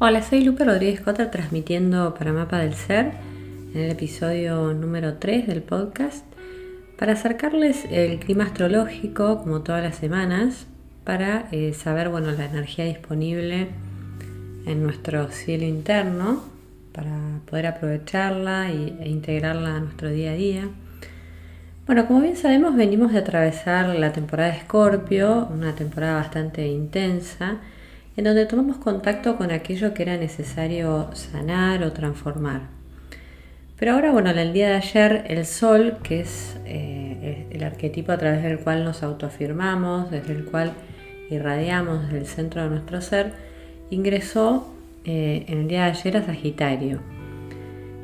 Hola, soy Lupe Rodríguez Cota transmitiendo para Mapa del Ser en el episodio número 3 del podcast para acercarles el clima astrológico como todas las semanas para eh, saber bueno, la energía disponible en nuestro cielo interno para poder aprovecharla e integrarla a nuestro día a día. Bueno, como bien sabemos, venimos de atravesar la temporada de Escorpio, una temporada bastante intensa en donde tomamos contacto con aquello que era necesario sanar o transformar. Pero ahora, bueno, en el día de ayer, el sol, que es eh, el arquetipo a través del cual nos autoafirmamos, desde el cual irradiamos desde el centro de nuestro ser, ingresó eh, en el día de ayer a Sagitario.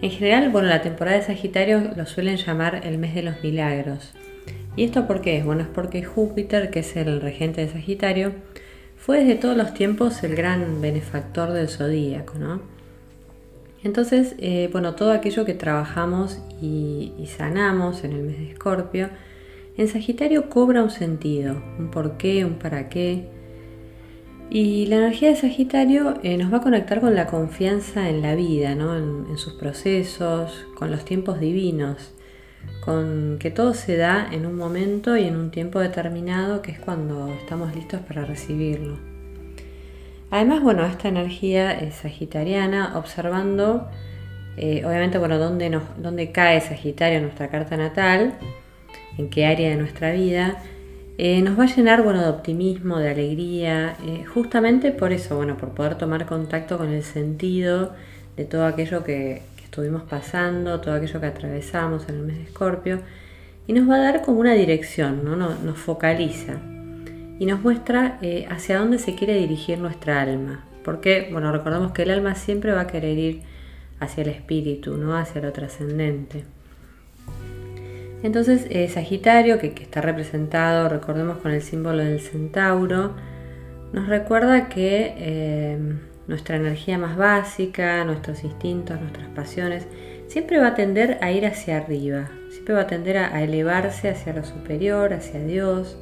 En general, bueno, la temporada de Sagitario lo suelen llamar el mes de los milagros. ¿Y esto por qué? Bueno, es porque Júpiter, que es el regente de Sagitario, fue desde todos los tiempos el gran benefactor del zodíaco, ¿no? Entonces, eh, bueno, todo aquello que trabajamos y, sanamos en el mes de Escorpio, en Sagitario cobra un sentido, un porqué, un para qué. Y la energía de Sagitario eh, nos va a conectar con la confianza en la vida, ¿no? en sus procesos, con los tiempos divinos con que todo se da en un momento y en un tiempo determinado que es cuando estamos listos para recibirlo. Además, bueno, esta energía es sagitariana, observando, eh, obviamente, bueno, dónde, nos, dónde cae Sagitario en nuestra carta natal, en qué área de nuestra vida, eh, nos va a llenar, bueno, de optimismo, de alegría, eh, justamente por eso, bueno, por poder tomar contacto con el sentido de todo aquello que, estuvimos pasando, todo aquello que atravesamos en el mes de Escorpio, y nos va a dar como una dirección, ¿no? nos, focaliza y nos muestra eh, hacia dónde se quiere dirigir nuestra alma. Porque, bueno, recordamos que el alma siempre va a querer ir hacia el espíritu, ¿no? hacia lo trascendente. Entonces, eh, Sagitario, que, está representado, recordemos, con el símbolo del centauro, nos recuerda que eh, nuestra energía más básica, nuestros instintos, nuestras pasiones, siempre va a tender a ir hacia arriba, siempre va a tender a, elevarse hacia lo superior, hacia Dios.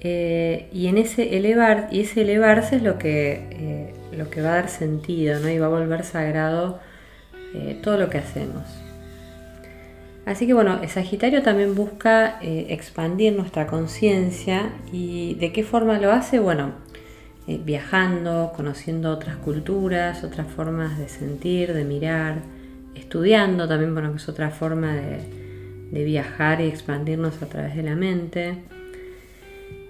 Eh, y en ese elevar, y ese elevarse es lo que, eh, lo que va a dar sentido, ¿no? Y va a volver sagrado eh, todo lo que hacemos. Así que bueno, Sagitario también busca expandir nuestra conciencia y de qué forma lo hace, bueno, eh, viajando, conociendo otras culturas, otras formas de sentir, de mirar, estudiando también, bueno, que es otra forma de, viajar y expandirnos a través de la mente.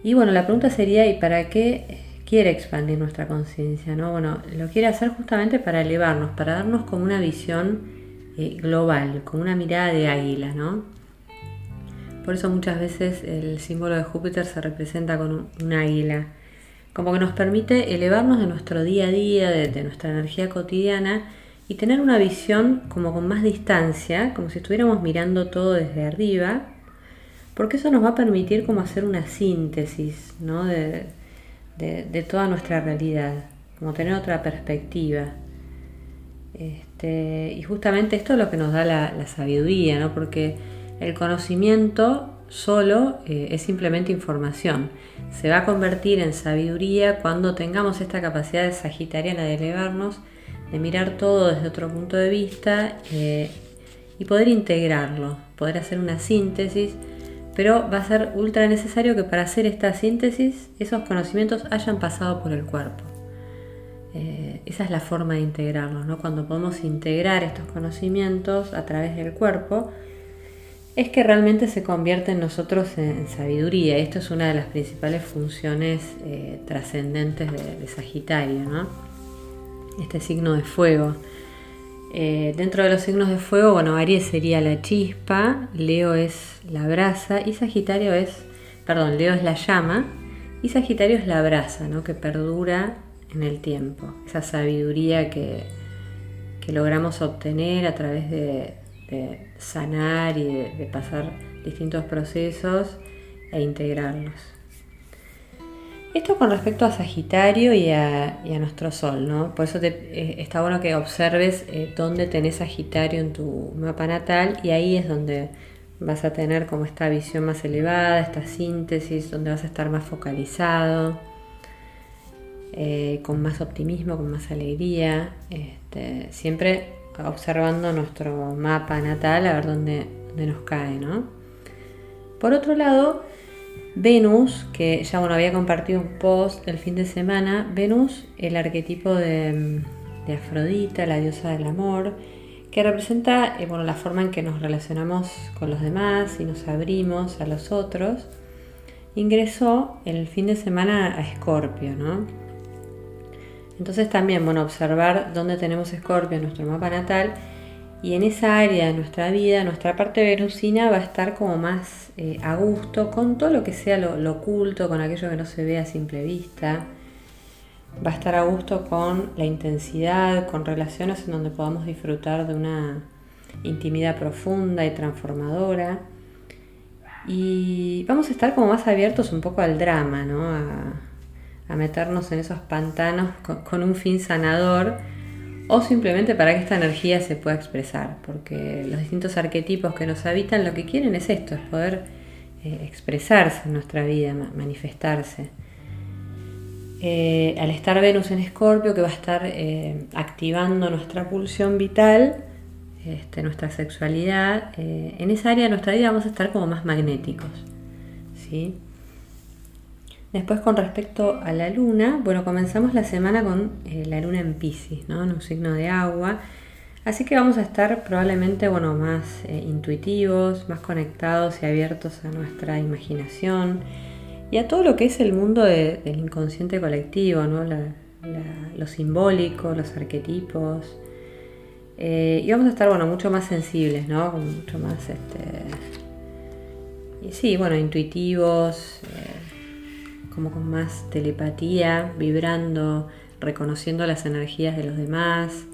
Y bueno, la pregunta sería, ¿y para qué quiere expandir nuestra conciencia? ¿no? Bueno, lo quiere hacer justamente para elevarnos, para darnos como una visión eh, global, con una mirada de águila, ¿no? Por eso muchas veces el símbolo de Júpiter se representa con un águila como que nos permite elevarnos de nuestro día a día, de, nuestra energía cotidiana y tener una visión como con más distancia, como si estuviéramos mirando todo desde arriba, porque eso nos va a permitir como hacer una síntesis ¿no? de, toda nuestra realidad, como tener otra perspectiva. Este, y justamente esto es lo que nos da la, la sabiduría, ¿no? porque el conocimiento solo eh, es simplemente información. Se va a convertir en sabiduría cuando tengamos esta capacidad de sagitariana de elevarnos, de mirar todo desde otro punto de vista eh, y poder integrarlo, poder hacer una síntesis, pero va a ser ultra necesario que para hacer esta síntesis esos conocimientos hayan pasado por el cuerpo. Eh, esa es la forma de integrarlos, ¿no? cuando podemos integrar estos conocimientos a través del cuerpo, es que realmente se convierte en nosotros en, sabiduría. Esto es una de las principales funciones eh, trascendentes de, Sagitario, ¿no? Este signo de fuego. Eh, dentro de los signos de fuego, bueno, Aries sería la chispa, Leo es la brasa y Sagitario es, perdón, Leo es la llama y Sagitario es la brasa, ¿no? Que perdura en el tiempo. Esa sabiduría que, que logramos obtener a través de, sanar y de, pasar distintos procesos e integrarlos. Esto con respecto a Sagitario y a, nuestro Sol, ¿no? Por eso eh, está bueno que observes eh, dónde tenés Sagitario en tu mapa natal y ahí es donde vas a tener como esta visión más elevada, esta síntesis, donde vas a estar más focalizado. eh, con más optimismo, con más alegría, este, siempre observando nuestro mapa natal a ver dónde, nos cae, ¿no? Por otro lado, Venus, que ya bueno, había compartido un post el fin de semana, Venus, el arquetipo de, Afrodita, la diosa del amor, que representa eh, bueno, la forma en que nos relacionamos con los demás y nos abrimos a los otros, ingresó el fin de semana a Escorpio, ¿no? Entonces también, bueno, observar dónde tenemos Escorpio en nuestro mapa natal y en esa área de nuestra vida, nuestra parte venusina va a estar como más eh, a gusto con todo lo que sea lo, oculto, con aquello que no se ve a simple vista. Va a estar a gusto con la intensidad, con relaciones en donde podamos disfrutar de una intimidad profunda y transformadora. Y vamos a estar como más abiertos un poco al drama, ¿no? A meternos en esos pantanos con, un fin sanador o simplemente para que esta energía se pueda expresar, porque los distintos arquetipos que nos habitan lo que quieren es esto, es poder eh, expresarse en nuestra vida, manifestarse. Eh, al estar Venus en Escorpio, que va a estar eh, activando nuestra pulsión vital, este, nuestra sexualidad, en esa área de nuestra vida vamos a estar como más magnéticos. ¿sí? Después con respecto a la luna, bueno, comenzamos la semana con eh, la luna en Pisces, ¿no? En un signo de agua. Así que vamos a estar probablemente, bueno, más eh, intuitivos, más conectados y abiertos a nuestra imaginación y a todo lo que es el mundo del inconsciente colectivo, ¿no? lo simbólico, los arquetipos. Eh, y vamos a estar, bueno, mucho más sensibles, ¿no? Mucho más, este... Y sí, bueno, intuitivos como con más telepatía, vibrando, reconociendo las energías de los demás,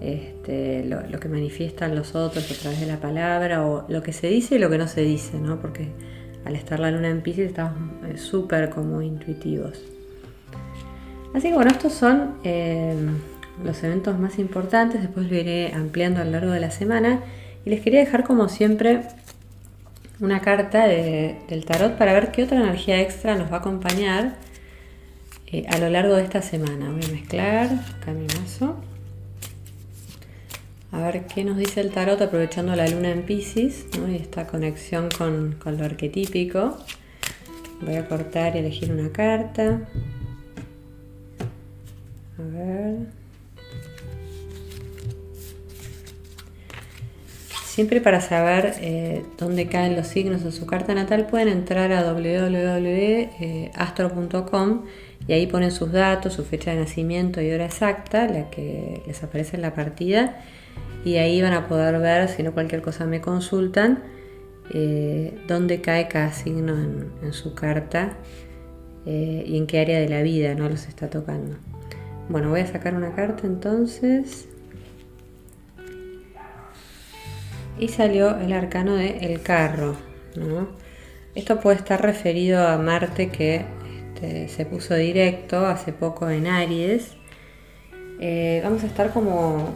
este, lo, que manifiestan los otros a través de la palabra, o lo que se dice y lo que no se dice, ¿no? Porque al estar la luna en Pisces estamos eh, súper como intuitivos. Así que bueno, estos son eh, los eventos más importantes, después lo iré ampliando a lo largo de la semana y les quería dejar como siempre una carta del tarot para ver qué otra energía extra nos va a acompañar eh, a lo largo de esta semana. Voy a mezclar caminazo. A ver qué nos dice el tarot aprovechando la luna en Pisces y esta conexión con, con lo arquetípico. Voy a cortar y elegir una carta. A ver. Siempre para saber eh, dónde caen los signos en su carta natal pueden entrar a www.astro.com y ahí ponen sus datos, su fecha de nacimiento y hora exacta, la que les aparece en la partida, y ahí van a poder ver, si no cualquier cosa me consultan, eh, dónde cae cada signo en, su carta eh, y en qué área de la vida no los está tocando. Bueno, voy a sacar una carta entonces. Y salió el arcano de el carro. Esto puede estar referido a Marte que este, se puso directo hace poco en Aries. Eh, vamos a estar como,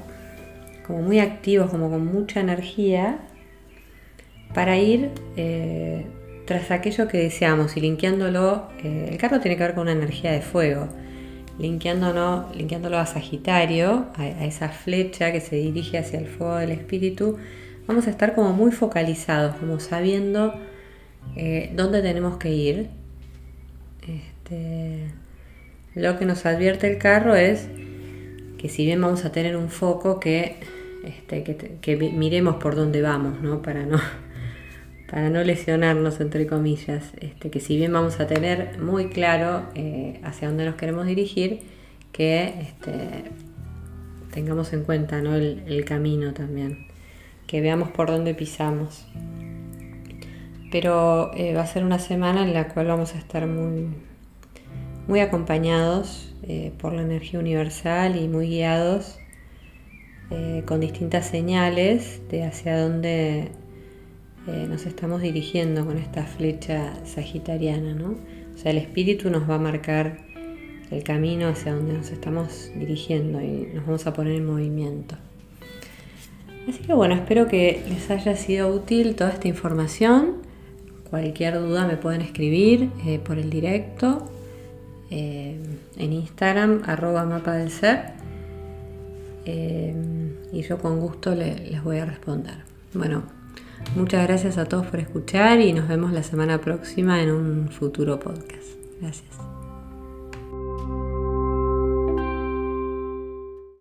como muy activos, como con mucha energía para ir eh, tras aquello que deseamos y linkeándolo. Eh, el carro tiene que ver con una energía de fuego. Linkeándolo a Sagitario, a esa flecha que se dirige hacia el fuego del espíritu vamos a estar como muy focalizados, como sabiendo eh, dónde tenemos que ir. Este, lo que nos advierte el carro es que si bien vamos a tener un foco, que, este, que, miremos por dónde vamos, ¿no? Para no, para no lesionarnos, entre comillas. Este, que si bien vamos a tener muy claro eh, hacia dónde nos queremos dirigir, que este, tengamos en cuenta ¿no? el camino también que veamos por dónde pisamos. Pero eh, va a ser una semana en la cual vamos a estar muy, muy acompañados eh, por la energía universal y muy guiados eh, con distintas señales de hacia dónde nos estamos dirigiendo con esta flecha sagitariana. ¿no? O sea, el espíritu nos va a marcar el camino hacia donde nos estamos dirigiendo y nos vamos a poner en movimiento. Así que bueno, espero que les haya sido útil toda esta información. Cualquier duda me pueden escribir eh, por el directo. Eh, en Instagram, arroba mapa del ser. Eh, y yo con gusto les voy a responder. Bueno, muchas gracias a todos por escuchar y nos vemos la semana próxima en un futuro podcast. Gracias.